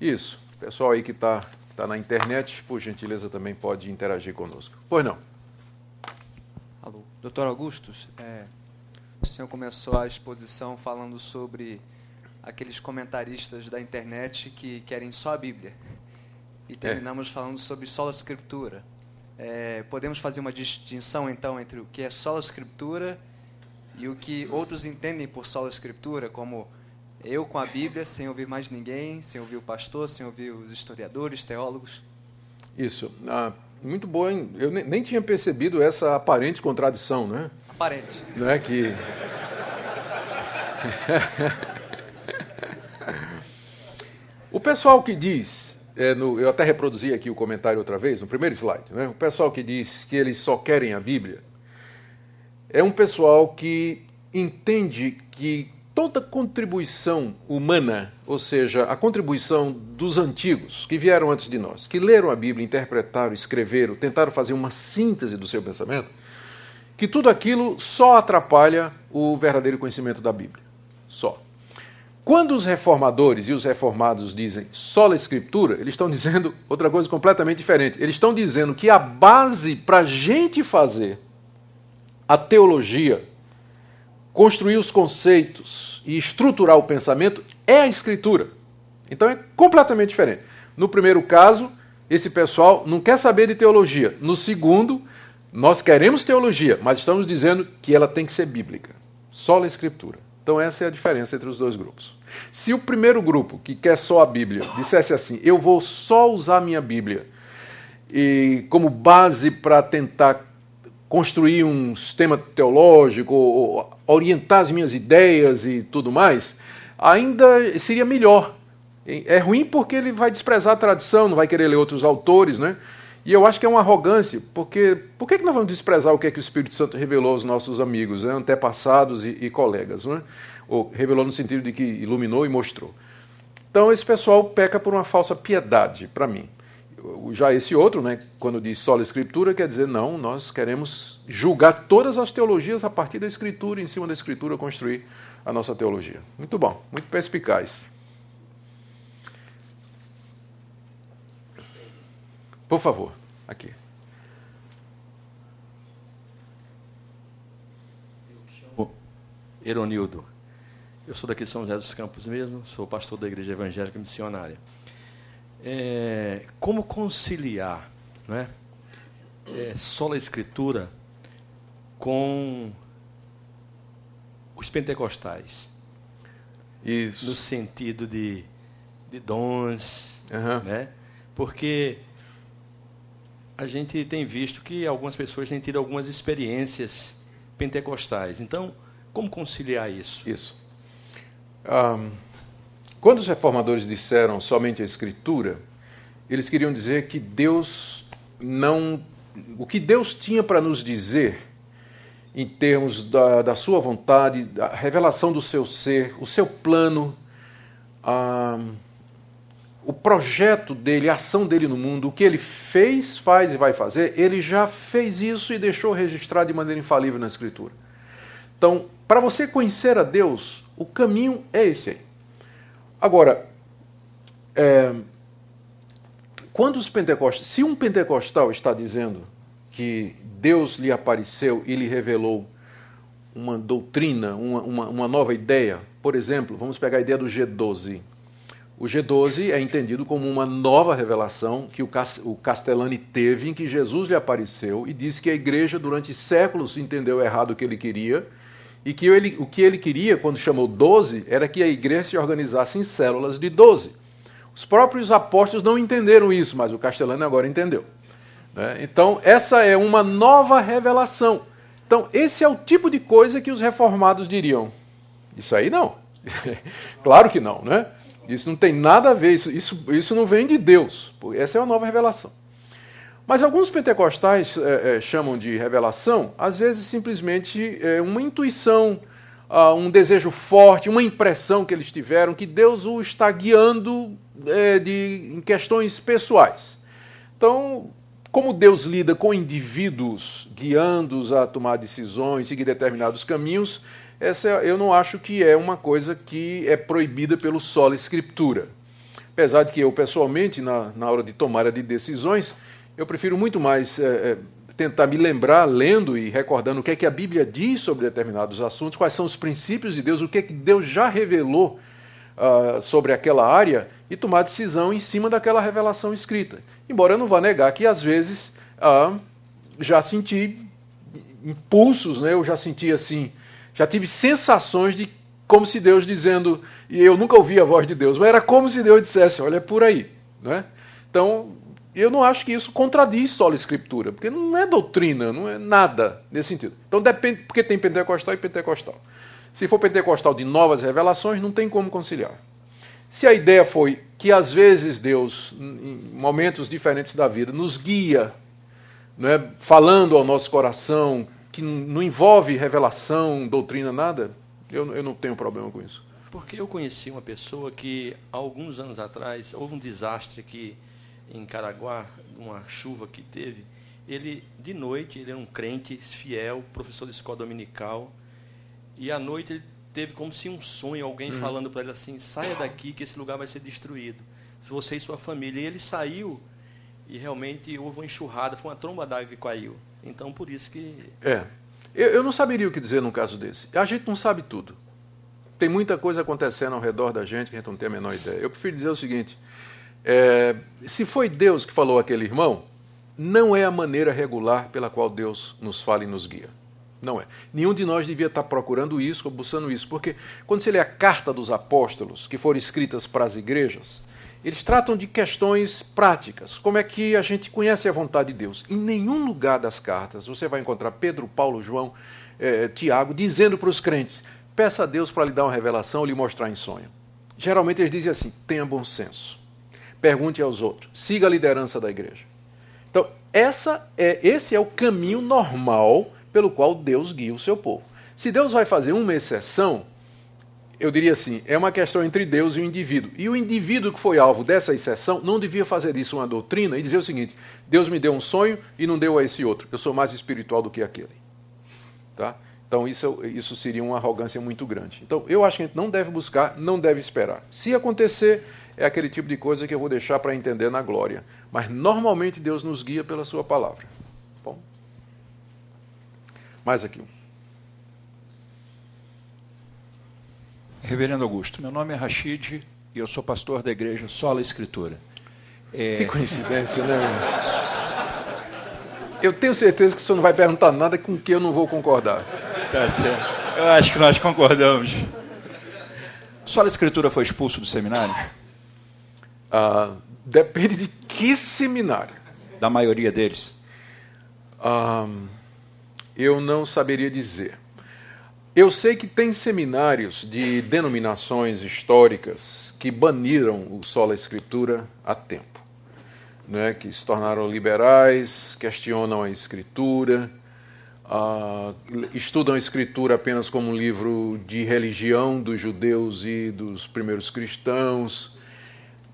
isso. Pessoal aí que está tá na internet, por gentileza, também pode interagir conosco. Pois não. Alô. Doutor Augustus, é, o senhor começou a exposição falando sobre aqueles comentaristas da internet que querem só a Bíblia. E terminamos é. falando sobre sola escritura. É, podemos fazer uma distinção, então, entre o que é sola escritura e o que outros entendem por sola escritura, como eu com a Bíblia, sem ouvir mais ninguém, sem ouvir o pastor, sem ouvir os historiadores, teólogos. Isso. Ah, muito bom. Hein? Eu nem tinha percebido essa aparente contradição, né? Aparente. Não é que. o pessoal que diz, é, no, eu até reproduzi aqui o comentário outra vez, no primeiro slide, né? o pessoal que diz que eles só querem a Bíblia, é um pessoal que entende que toda contribuição humana, ou seja, a contribuição dos antigos que vieram antes de nós, que leram a Bíblia, interpretaram, escreveram, tentaram fazer uma síntese do seu pensamento, que tudo aquilo só atrapalha o verdadeiro conhecimento da Bíblia. Só. Quando os reformadores e os reformados dizem só a Escritura, eles estão dizendo outra coisa completamente diferente. Eles estão dizendo que a base para a gente fazer a teologia construir os conceitos e estruturar o pensamento é a escritura. Então é completamente diferente. No primeiro caso, esse pessoal não quer saber de teologia. No segundo, nós queremos teologia, mas estamos dizendo que ela tem que ser bíblica. Só a escritura. Então essa é a diferença entre os dois grupos. Se o primeiro grupo, que quer só a Bíblia, dissesse assim: eu vou só usar minha Bíblia e como base para tentar construir um sistema teológico, orientar as minhas ideias e tudo mais, ainda seria melhor. É ruim porque ele vai desprezar a tradição, não vai querer ler outros autores, né? E eu acho que é uma arrogância, porque por que, nós vamos desprezar o que, é que o Espírito Santo revelou aos nossos amigos, né? antepassados e, e colegas? Né? Ou revelou no sentido de que iluminou e mostrou. Então esse pessoal peca por uma falsa piedade, para mim. Já esse outro, né, quando diz sola escritura, quer dizer, não, nós queremos julgar todas as teologias a partir da escritura, em cima da escritura construir a nossa teologia. Muito bom, muito perspicaz. Por favor, aqui. Eronildo. Eu sou daqui de São José dos Campos mesmo, sou pastor da Igreja Evangélica Missionária. É, como conciliar né, é, só a Escritura com os pentecostais? Isso. No sentido de, de dons, uhum. né? Porque a gente tem visto que algumas pessoas têm tido algumas experiências pentecostais. Então, como conciliar isso? Isso. Um, quando os reformadores disseram somente a Escritura, eles queriam dizer que Deus não. O que Deus tinha para nos dizer, em termos da, da sua vontade, da revelação do seu ser, o seu plano, um, o projeto dele, a ação dele no mundo, o que ele fez, faz e vai fazer, ele já fez isso e deixou registrado de maneira infalível na Escritura. Então, para você conhecer a Deus, o caminho é esse aí. Agora, é, quando os pentecostais, se um pentecostal está dizendo que Deus lhe apareceu e lhe revelou uma doutrina, uma, uma, uma nova ideia, por exemplo, vamos pegar a ideia do G12. O G12 é entendido como uma nova revelação que o Castellani teve, em que Jesus lhe apareceu e disse que a igreja, durante séculos, entendeu errado o que ele queria e que ele, o que ele queria, quando chamou 12, era que a igreja se organizasse em células de 12. Os próprios apóstolos não entenderam isso, mas o Castellani agora entendeu. Né? Então, essa é uma nova revelação. Então, esse é o tipo de coisa que os reformados diriam. Isso aí não. claro que não, né? Isso não tem nada a ver, isso, isso, isso não vem de Deus. Essa é uma nova revelação. Mas alguns pentecostais é, é, chamam de revelação, às vezes simplesmente é, uma intuição, uh, um desejo forte, uma impressão que eles tiveram que Deus o está guiando é, de, em questões pessoais. Então, como Deus lida com indivíduos, guiando-os a tomar decisões, seguir determinados caminhos, essa eu não acho que é uma coisa que é proibida pelo solo escritura. Apesar de que eu, pessoalmente, na, na hora de tomar de decisões, eu prefiro muito mais é, tentar me lembrar, lendo e recordando o que é que a Bíblia diz sobre determinados assuntos, quais são os princípios de Deus, o que é que Deus já revelou uh, sobre aquela área e tomar decisão em cima daquela revelação escrita. Embora eu não vá negar que às vezes uh, já senti impulsos, né? eu já senti assim, já tive sensações de como se Deus dizendo, e eu nunca ouvi a voz de Deus, mas era como se Deus dissesse, olha é por aí. Né? Então, eu não acho que isso contradiz só a escritura, porque não é doutrina, não é nada nesse sentido. Então depende, porque tem pentecostal e pentecostal. Se for pentecostal de novas revelações, não tem como conciliar. Se a ideia foi que às vezes Deus, em momentos diferentes da vida, nos guia, né, falando ao nosso coração, que não envolve revelação, doutrina, nada, eu, eu não tenho problema com isso. Porque eu conheci uma pessoa que, alguns anos atrás, houve um desastre que em Caraguá, uma chuva que teve, ele, de noite, ele era um crente fiel, professor de escola dominical, e à noite ele teve como se um sonho, alguém hum. falando para ele assim, saia daqui que esse lugar vai ser destruído, você e sua família. E ele saiu, e realmente houve uma enxurrada, foi uma tromba d'água que caiu. Então, por isso que... É, eu, eu não saberia o que dizer num caso desse. A gente não sabe tudo. Tem muita coisa acontecendo ao redor da gente que a gente não tem a menor ideia. Eu prefiro dizer o seguinte: é, se foi Deus que falou aquele irmão, não é a maneira regular pela qual Deus nos fala e nos guia. Não é. Nenhum de nós devia estar procurando isso ou buscando isso, porque quando você lê a carta dos apóstolos, que foram escritas para as igrejas, eles tratam de questões práticas. Como é que a gente conhece a vontade de Deus? Em nenhum lugar das cartas você vai encontrar Pedro, Paulo, João, eh, Tiago dizendo para os crentes: peça a Deus para lhe dar uma revelação ou lhe mostrar em sonho. Geralmente eles dizem assim: tenha bom senso pergunte aos outros, siga a liderança da igreja. Então, essa é, esse é o caminho normal pelo qual Deus guia o seu povo. Se Deus vai fazer uma exceção, eu diria assim, é uma questão entre Deus e o indivíduo. E o indivíduo que foi alvo dessa exceção não devia fazer disso uma doutrina e dizer o seguinte: Deus me deu um sonho e não deu a esse outro. Eu sou mais espiritual do que aquele. Tá? Então isso, isso seria uma arrogância muito grande. Então eu acho que a gente não deve buscar, não deve esperar. Se acontecer, é aquele tipo de coisa que eu vou deixar para entender na glória. Mas normalmente Deus nos guia pela sua palavra. Bom. Mais aqui. Reverendo Augusto, meu nome é Rachid e eu sou pastor da igreja Sola Escritura. É... Que coincidência, né? Eu tenho certeza que o senhor não vai perguntar nada com que eu não vou concordar. Tá certo. Eu acho que nós concordamos. Sola Escritura foi expulso do seminário? Ah, depende de que seminário. Da maioria deles? Ah, eu não saberia dizer. Eu sei que tem seminários de denominações históricas que baniram o sola escritura há tempo, né? que se tornaram liberais, questionam a escritura, uh, estudam a escritura apenas como um livro de religião dos judeus e dos primeiros cristãos,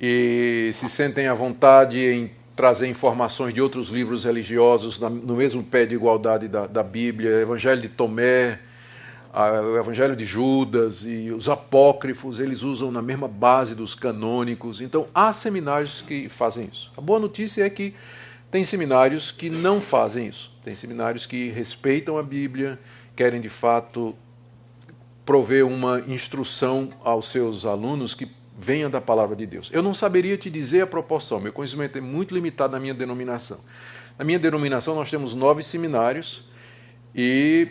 e se sentem à vontade em trazer informações de outros livros religiosos no mesmo pé de igualdade da, da Bíblia, Evangelho de Tomé, o Evangelho de Judas e os apócrifos, eles usam na mesma base dos canônicos. Então, há seminários que fazem isso. A boa notícia é que tem seminários que não fazem isso. Tem seminários que respeitam a Bíblia, querem de fato prover uma instrução aos seus alunos que venha da palavra de Deus. Eu não saberia te dizer a proporção, meu conhecimento é muito limitado na minha denominação. Na minha denominação, nós temos nove seminários e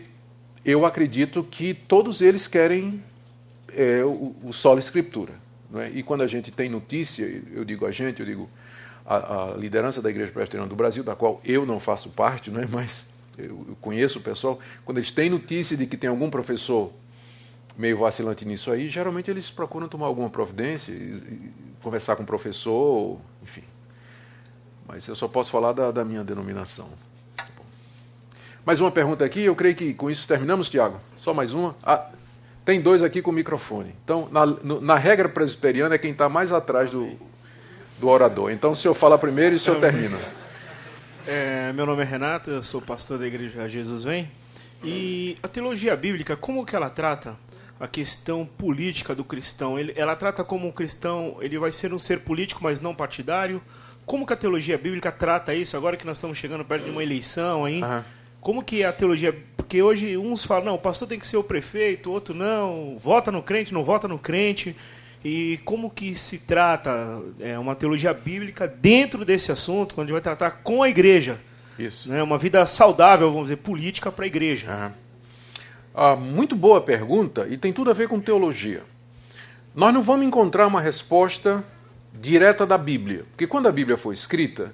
eu acredito que todos eles querem é, o, o solo escritura. É? E quando a gente tem notícia, eu digo a gente, eu digo a, a liderança da Igreja Presbiteriana do Brasil, da qual eu não faço parte, não é? mas eu, eu conheço o pessoal, quando eles têm notícia de que tem algum professor meio vacilante nisso aí, geralmente eles procuram tomar alguma providência, conversar com o professor, enfim. Mas eu só posso falar da, da minha denominação. Mais uma pergunta aqui, eu creio que com isso terminamos, Tiago. Só mais uma. Ah, tem dois aqui com microfone. Então, na, na regra presbiteriana, é quem está mais atrás do, do orador. Então, o senhor fala primeiro e o senhor termina. É, meu nome é Renato, eu sou pastor da igreja Jesus Vem. E a teologia bíblica, como que ela trata a questão política do cristão? Ele, ela trata como um cristão, ele vai ser um ser político, mas não partidário? Como que a teologia bíblica trata isso, agora que nós estamos chegando perto de uma eleição aí? Uhum. Como que a teologia. Porque hoje uns falam, não, o pastor tem que ser o prefeito, outro não, vota no crente, não vota no crente. E como que se trata é, uma teologia bíblica dentro desse assunto, quando a gente vai tratar com a igreja? Isso. Né, uma vida saudável, vamos dizer, política para a igreja. Uhum. Ah, muito boa pergunta e tem tudo a ver com teologia. Nós não vamos encontrar uma resposta direta da Bíblia, porque quando a Bíblia foi escrita,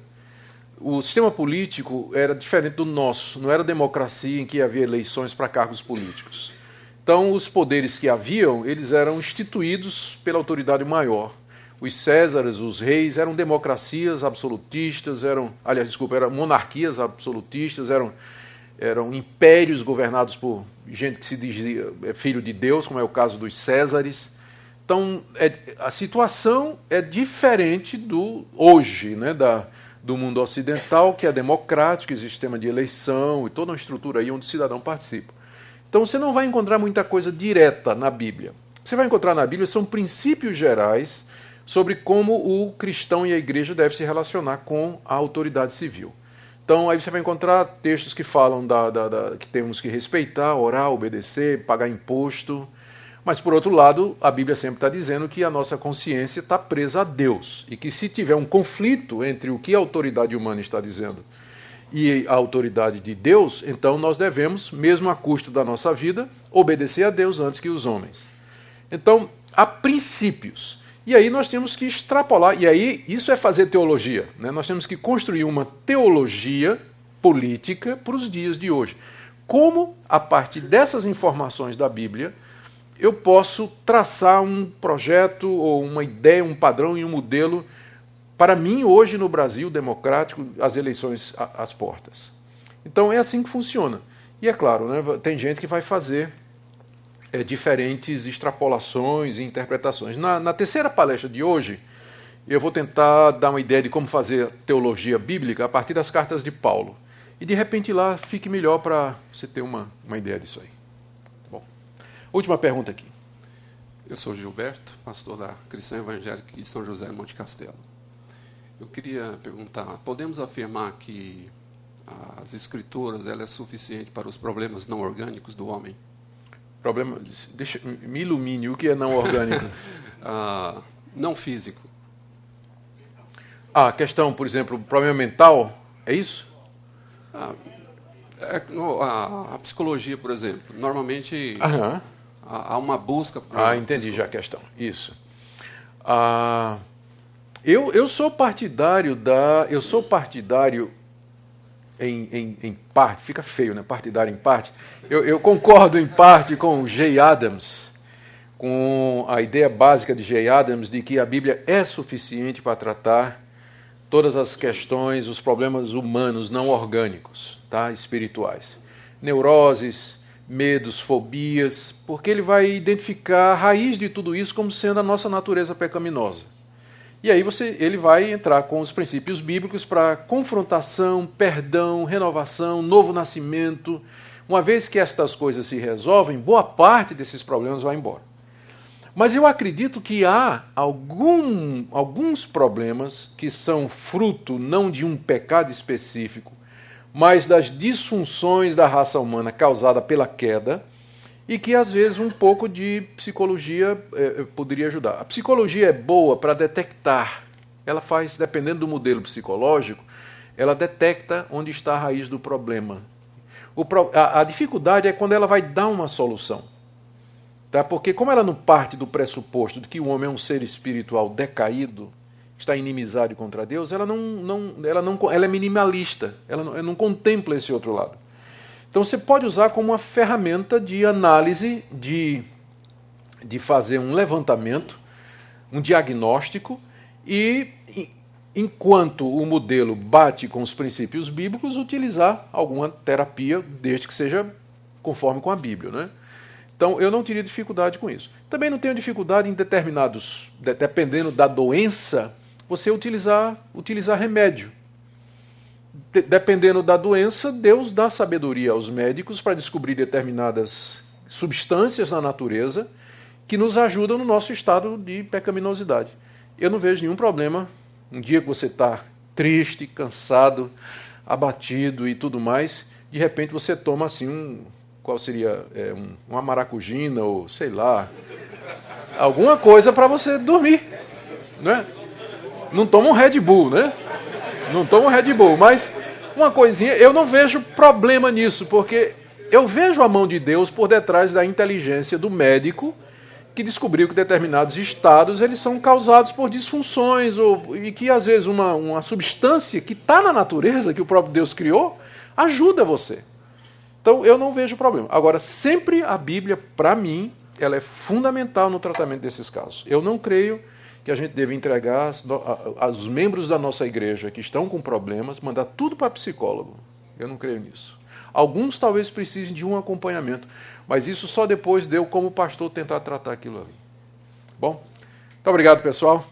o sistema político era diferente do nosso, não era democracia em que havia eleições para cargos políticos. Então, os poderes que haviam, eles eram instituídos pela autoridade maior. Os césares, os reis, eram democracias absolutistas, eram, aliás, desculpa, eram monarquias absolutistas, eram, eram impérios governados por gente que se dizia é, filho de Deus, como é o caso dos césares. Então, é, a situação é diferente do hoje, né, da, do mundo ocidental, que é democrático, existe sistema de eleição e toda uma estrutura aí onde o cidadão participa. Então você não vai encontrar muita coisa direta na Bíblia. O que você vai encontrar na Bíblia são princípios gerais sobre como o cristão e a igreja devem se relacionar com a autoridade civil. Então aí você vai encontrar textos que falam da, da, da que temos que respeitar, orar, obedecer, pagar imposto, mas, por outro lado, a Bíblia sempre está dizendo que a nossa consciência está presa a Deus e que se tiver um conflito entre o que a autoridade humana está dizendo e a autoridade de Deus, então nós devemos, mesmo a custo da nossa vida, obedecer a Deus antes que os homens. Então, há princípios. E aí nós temos que extrapolar, e aí isso é fazer teologia. Né? Nós temos que construir uma teologia política para os dias de hoje. Como, a partir dessas informações da Bíblia, eu posso traçar um projeto ou uma ideia, um padrão e um modelo para mim hoje no Brasil democrático, as eleições às portas. Então é assim que funciona. E é claro, né, tem gente que vai fazer é, diferentes extrapolações e interpretações. Na, na terceira palestra de hoje, eu vou tentar dar uma ideia de como fazer teologia bíblica a partir das cartas de Paulo. E de repente lá fique melhor para você ter uma, uma ideia disso aí. Bom, última pergunta aqui. Eu sou Gilberto, pastor da Cristã Evangélica de São José Monte Castelo. Eu queria perguntar, podemos afirmar que as escrituras ela é suficiente para os problemas não orgânicos do homem? Problema, deixa, me ilumine, o que é não orgânico? ah, não físico. Ah, a questão, por exemplo, problema mental, é isso? Ah, é, no, a, a, psicologia, por exemplo, normalmente há, há, uma busca. Ah, entendi já a questão. Isso. Ah, eu, eu sou partidário da, eu sou partidário em, em, em, parte, fica feio, né? Partidário em parte. Eu, eu concordo em parte com Jay Adams, com a ideia básica de Jay Adams de que a Bíblia é suficiente para tratar todas as questões, os problemas humanos não orgânicos, tá? espirituais. Neuroses, medos, fobias, porque ele vai identificar a raiz de tudo isso como sendo a nossa natureza pecaminosa. E aí você, ele vai entrar com os princípios bíblicos para confrontação, perdão, renovação, novo nascimento. Uma vez que estas coisas se resolvem, boa parte desses problemas vai embora. Mas eu acredito que há algum, alguns problemas que são fruto não de um pecado específico, mas das disfunções da raça humana causada pela queda e que às vezes um pouco de psicologia eh, poderia ajudar. A psicologia é boa para detectar, ela faz, dependendo do modelo psicológico, ela detecta onde está a raiz do problema. O, a, a dificuldade é quando ela vai dar uma solução. Tá? Porque, como ela não parte do pressuposto de que o homem é um ser espiritual decaído, está inimizado contra Deus, ela não, não, ela não ela é minimalista, ela não, ela não contempla esse outro lado. Então você pode usar como uma ferramenta de análise, de, de fazer um levantamento, um diagnóstico, e enquanto o modelo bate com os princípios bíblicos, utilizar alguma terapia, desde que seja conforme com a Bíblia. Né? Então, eu não teria dificuldade com isso. Também não tenho dificuldade em determinados, dependendo da doença, você utilizar, utilizar remédio. De, dependendo da doença, Deus dá sabedoria aos médicos para descobrir determinadas substâncias na natureza que nos ajudam no nosso estado de pecaminosidade. Eu não vejo nenhum problema. Um dia que você está triste, cansado, abatido e tudo mais, de repente você toma assim um qual seria é, um, uma maracujina ou sei lá, alguma coisa para você dormir, né? Não toma um Red Bull, né? Não toma um Red Bull, mas uma coisinha, eu não vejo problema nisso, porque eu vejo a mão de Deus por detrás da inteligência do médico que descobriu que determinados estados eles são causados por disfunções ou, e que às vezes uma, uma substância que está na natureza, que o próprio Deus criou, ajuda você. Então eu não vejo problema. Agora, sempre a Bíblia, para mim, ela é fundamental no tratamento desses casos. Eu não creio que a gente deve entregar aos membros da nossa igreja que estão com problemas, mandar tudo para psicólogo. Eu não creio nisso. Alguns talvez precisem de um acompanhamento, mas isso só depois de eu, como pastor, tentar tratar aquilo ali. Bom, muito obrigado, pessoal.